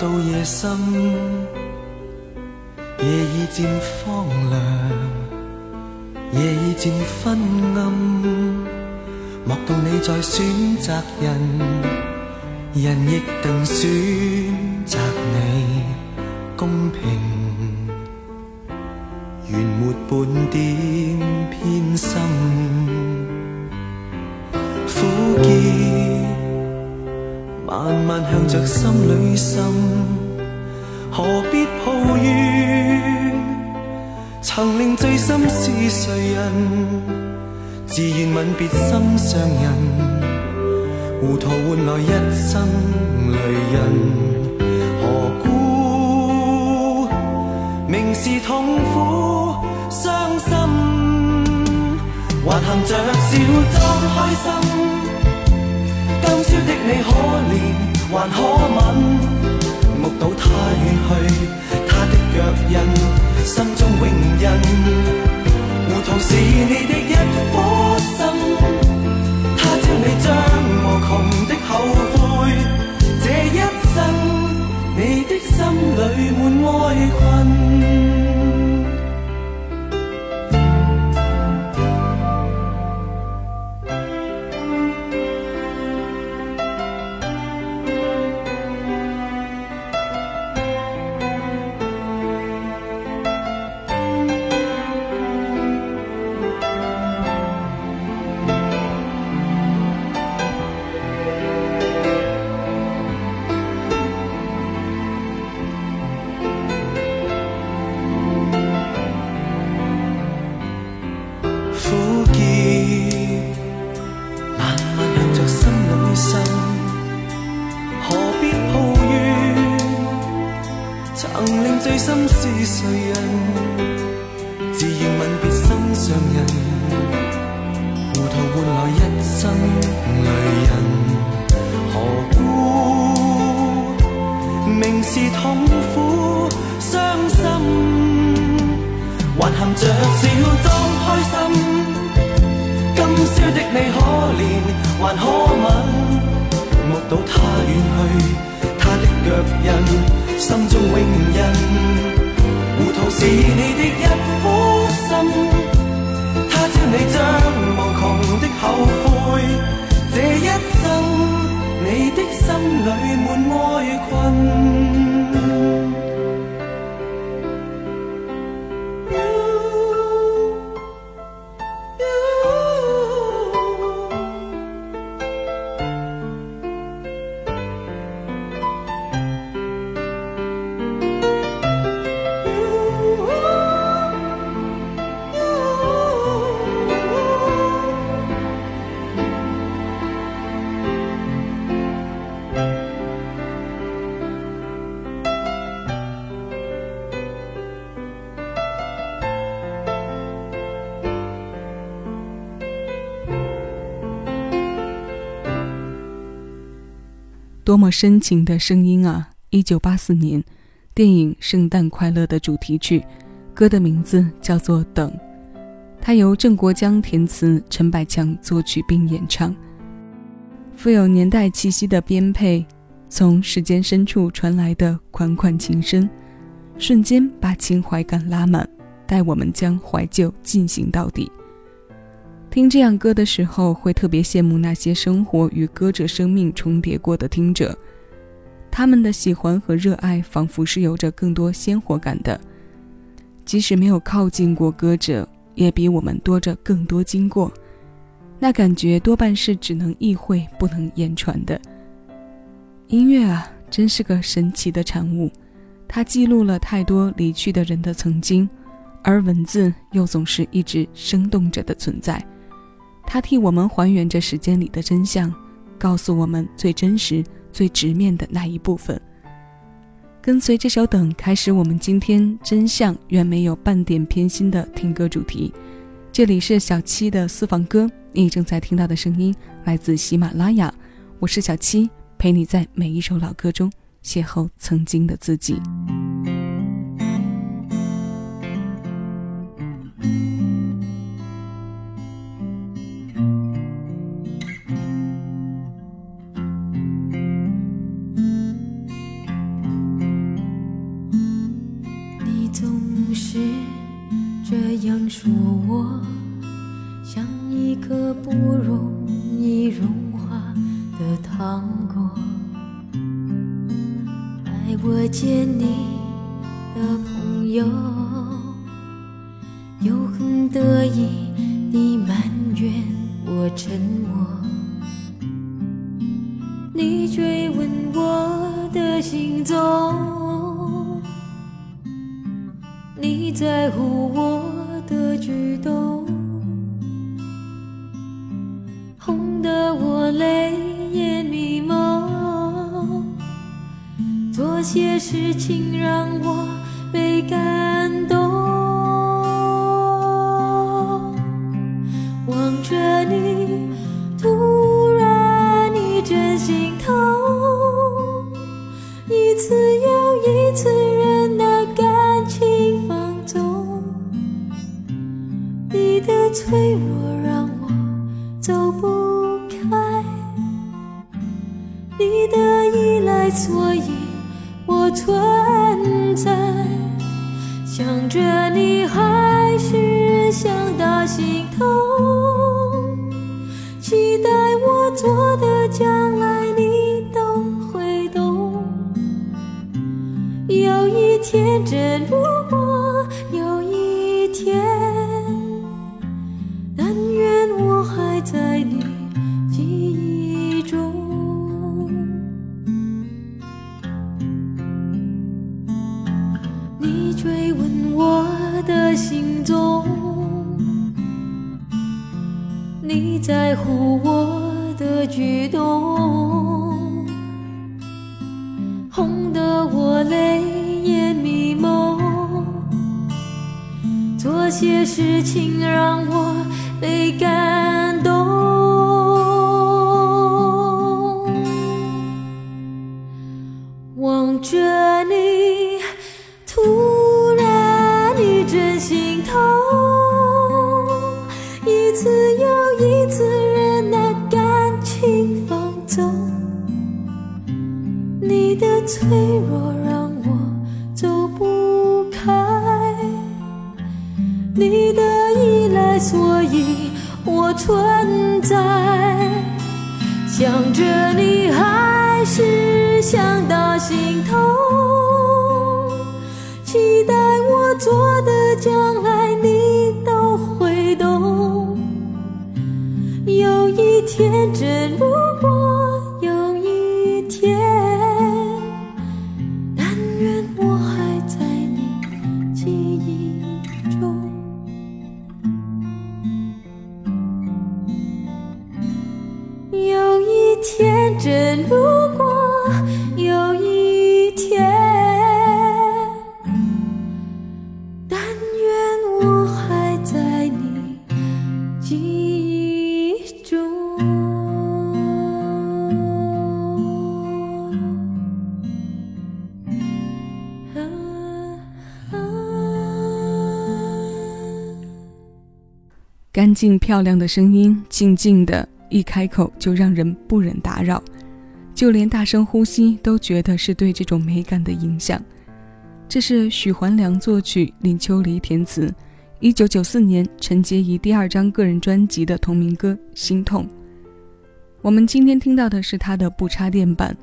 到夜深，夜已渐荒凉，夜已渐昏暗。莫道你在选择人，人亦定选择你，公平，原没半点偏心。慢慢向着心里渗。何必抱怨？曾令醉心是谁人？自愿吻别心上人，糊涂换来一生泪人。何故明是痛苦伤心，还含着笑装开心？今宵的你可怜还可吻？目睹他远去，他的脚印，心中永印。糊涂是你难可吻目睹她远去多么深情的声音啊！一九八四年，电影《圣诞快乐》的主题曲，歌的名字叫做《等》，它由郑国江填词，陈百强作曲并演唱。富有年代气息的编配，从时间深处传来的款款情声，瞬间把情怀感拉满，带我们将怀旧进行到底。听这样歌的时候，会特别羡慕那些生活与歌者生命重叠过的听者，他们的喜欢和热爱仿佛是有着更多鲜活感的。即使没有靠近过歌者，也比我们多着更多经过，那感觉多半是只能意会不能言传的。音乐啊，真是个神奇的产物，它记录了太多离去的人的曾经，而文字又总是一直生动着的存在。它替我们还原着时间里的真相，告诉我们最真实、最直面的那一部分。跟随这首《等》，开始我们今天真相远没有半点偏心的听歌主题。这里是小七的私房歌，你正在听到的声音来自喜马拉雅，我是小七，陪你在每一首老歌中邂逅曾经的自己。总是这样说我像一颗不容易融化的糖果带我见你的朋友又很得意你埋怨我沉默乎我的举动，哄得我泪眼迷蒙，做些事情让我被感动。哄得我泪眼迷蒙，做些事情让我倍感在。想着你，还是想到心痛。期待我做的将来，你都会懂。有一天，真如真如果有一天，但愿我还在你记忆中。干净漂亮的声音，静静的。一开口就让人不忍打扰，就连大声呼吸都觉得是对这种美感的影响。这是许环良作曲，林秋离填词，一九九四年陈洁仪第二张个人专辑的同名歌《心痛》。我们今天听到的是他的不插电版，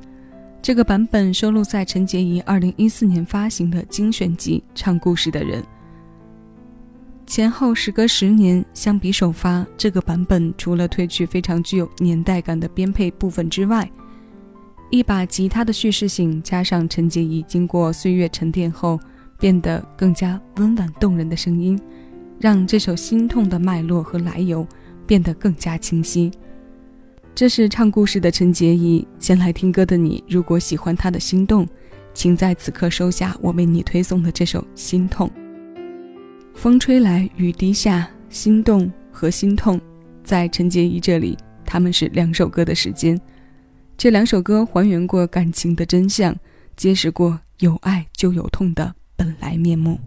这个版本收录在陈洁仪二零一四年发行的精选集《唱故事的人》。前后时隔十年，相比首发，这个版本除了褪去非常具有年代感的编配部分之外，一把吉他的叙事性，加上陈洁仪经过岁月沉淀后变得更加温婉动人的声音，让这首《心痛》的脉络和来由变得更加清晰。这是唱故事的陈洁仪。先来听歌的你，如果喜欢她的心动，请在此刻收下我为你推送的这首《心痛》。风吹来，雨滴下，心动和心痛，在陈洁仪这里，他们是两首歌的时间。这两首歌还原过感情的真相，揭示过有爱就有痛的本来面目。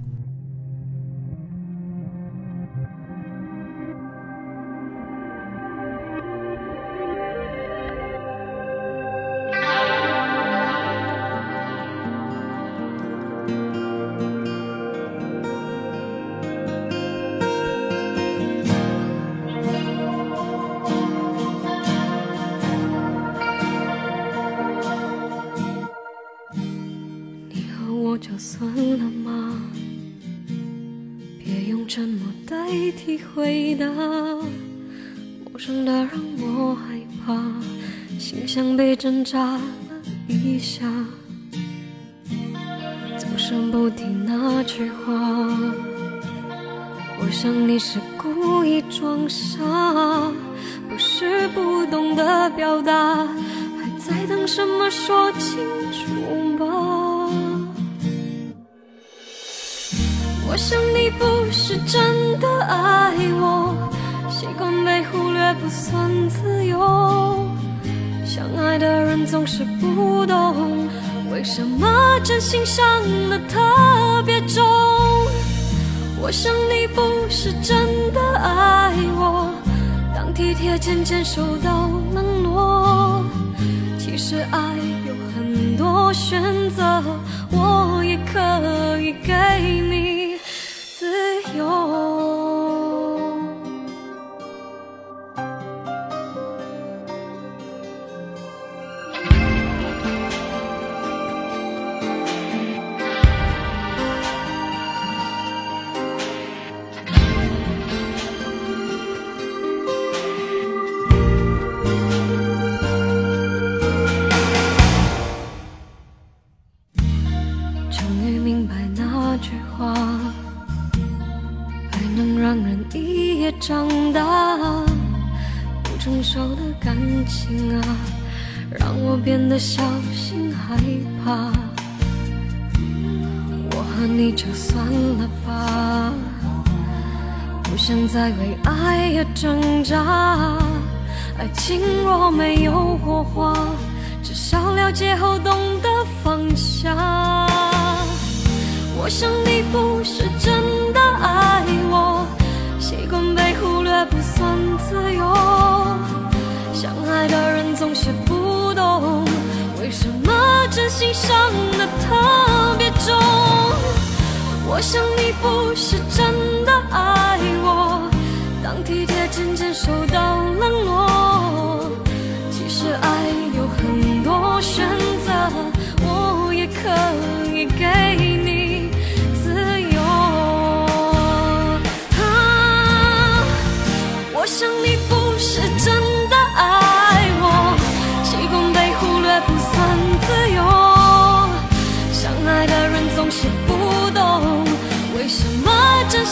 我就算了吗？别用沉默代替回答。陌生的让我害怕，心像被针扎了一下。总是不听那句话，我想你是故意装傻，不是不懂得表达，还在等什么？说清楚我想你不是真的爱我，习惯被忽略不算自由。相爱的人总是不懂，为什么真心伤得特别重。我想你不是真的爱我，当体贴渐渐受到冷落。其实爱有很多选择，我也可以给你。有不成熟的感情啊，让我变得小心害怕。我和你就算了吧，不想再为爱而挣扎。爱情若没有火花，至少了解后懂得放下。我想你不是真的爱我。习惯被忽略不算自由，相爱的人总是不懂，为什么真心伤得特别重？我想你不是真的爱我，当体贴渐渐受到冷落，其实爱有很多选择，我也可以给你自由。我。想你不是真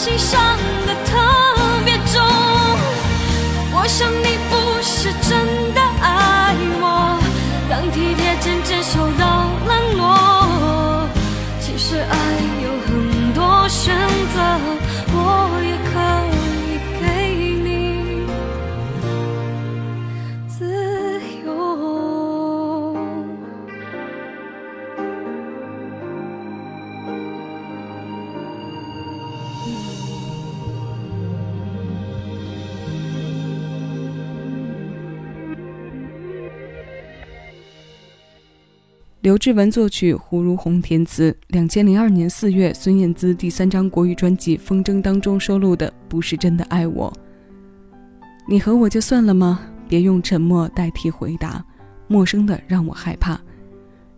心伤得特别重。我想你刘志文作曲，胡如红填词。两千零二年四月，孙燕姿第三张国语专辑《风筝》当中收录的《不是真的爱我》。你和我就算了吗？别用沉默代替回答，陌生的让我害怕。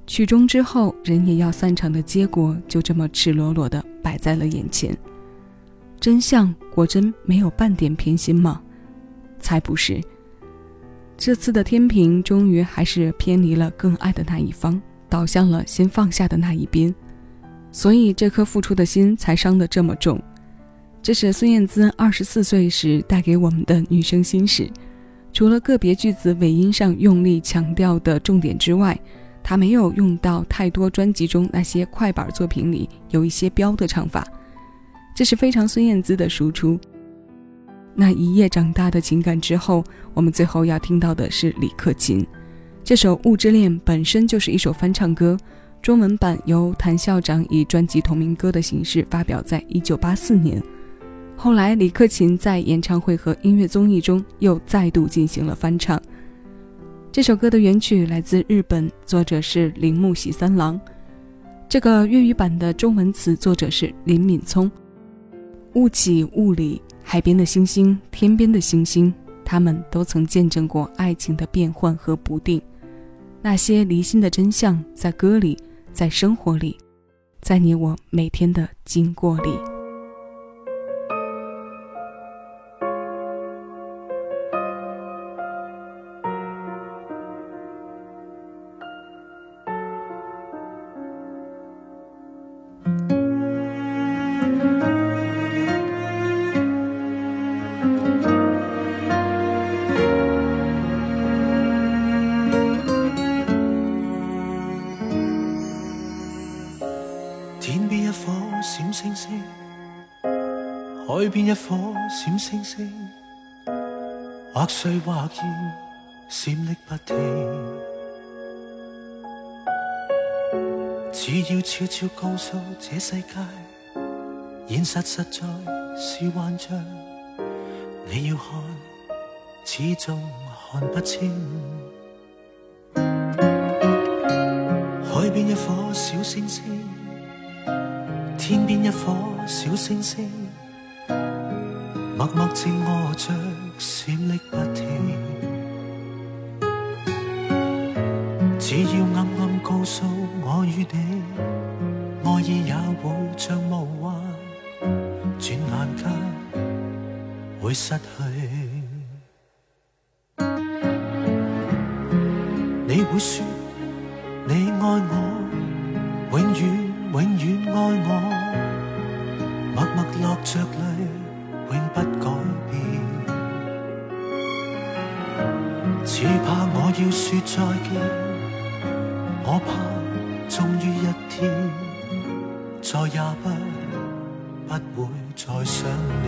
曲终之后，人也要散场的结果，就这么赤裸裸的摆在了眼前。真相果真没有半点偏心吗？才不是。这次的天平终于还是偏离了更爱的那一方，倒向了先放下的那一边，所以这颗付出的心才伤得这么重。这是孙燕姿二十四岁时带给我们的女生心事。除了个别句子尾音上用力强调的重点之外，她没有用到太多专辑中那些快板作品里有一些飙的唱法，这是非常孙燕姿的输出。那一夜长大的情感之后，我们最后要听到的是李克勤。这首《雾之恋》本身就是一首翻唱歌，中文版由谭校长以专辑同名歌的形式发表在一九八四年。后来，李克勤在演唱会和音乐综艺中又再度进行了翻唱。这首歌的原曲来自日本，作者是铃木喜三郎。这个粤语版的中文词作者是林敏聪。雾起雾里。海边的星星，天边的星星，他们都曾见证过爱情的变幻和不定。那些离心的真相，在歌里，在生活里，在你我每天的经过里。海边一颗闪星星，或碎或现，闪匿不停。只要悄悄告诉这世界，现实实在是幻象。你要看，始终看不清。海边一颗小星星，天边一颗小星星。默默静卧着，闪匿不停。只要暗暗告诉我与你，爱意也会像梦幻，转眼间会失去。你会说你爱我，永远永远爱我，默默落着泪。永不改变，只怕我要说再见，我怕终于一天再也不不会再想你。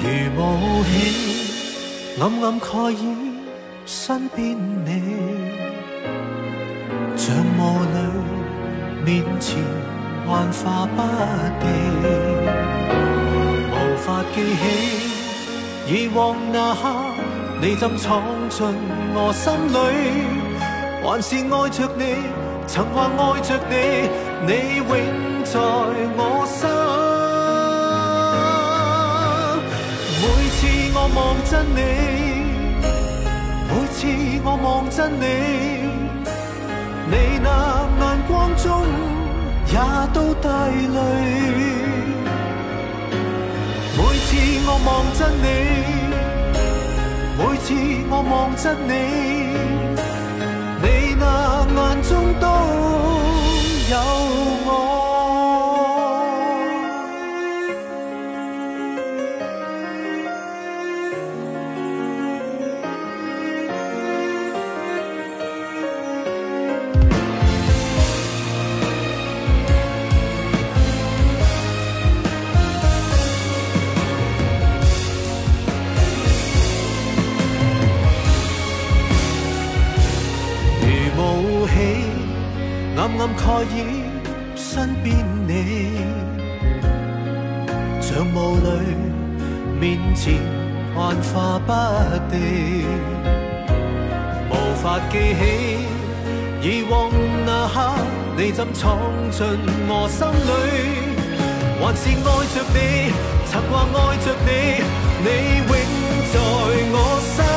如雾气暗暗盖掩身边你，像雾里面前。幻化不定，无法记起以往那刻，你怎闯进我心里？还是爱着你，曾话爱着你，你永在我心。每次我望真你，每次我望真你，你那眼光中。也都带泪。每次我望真你，每次我望真你，你那眼中都有以往那刻，你怎闯进我心里？还是爱着你，曾话爱着你，你永在我心。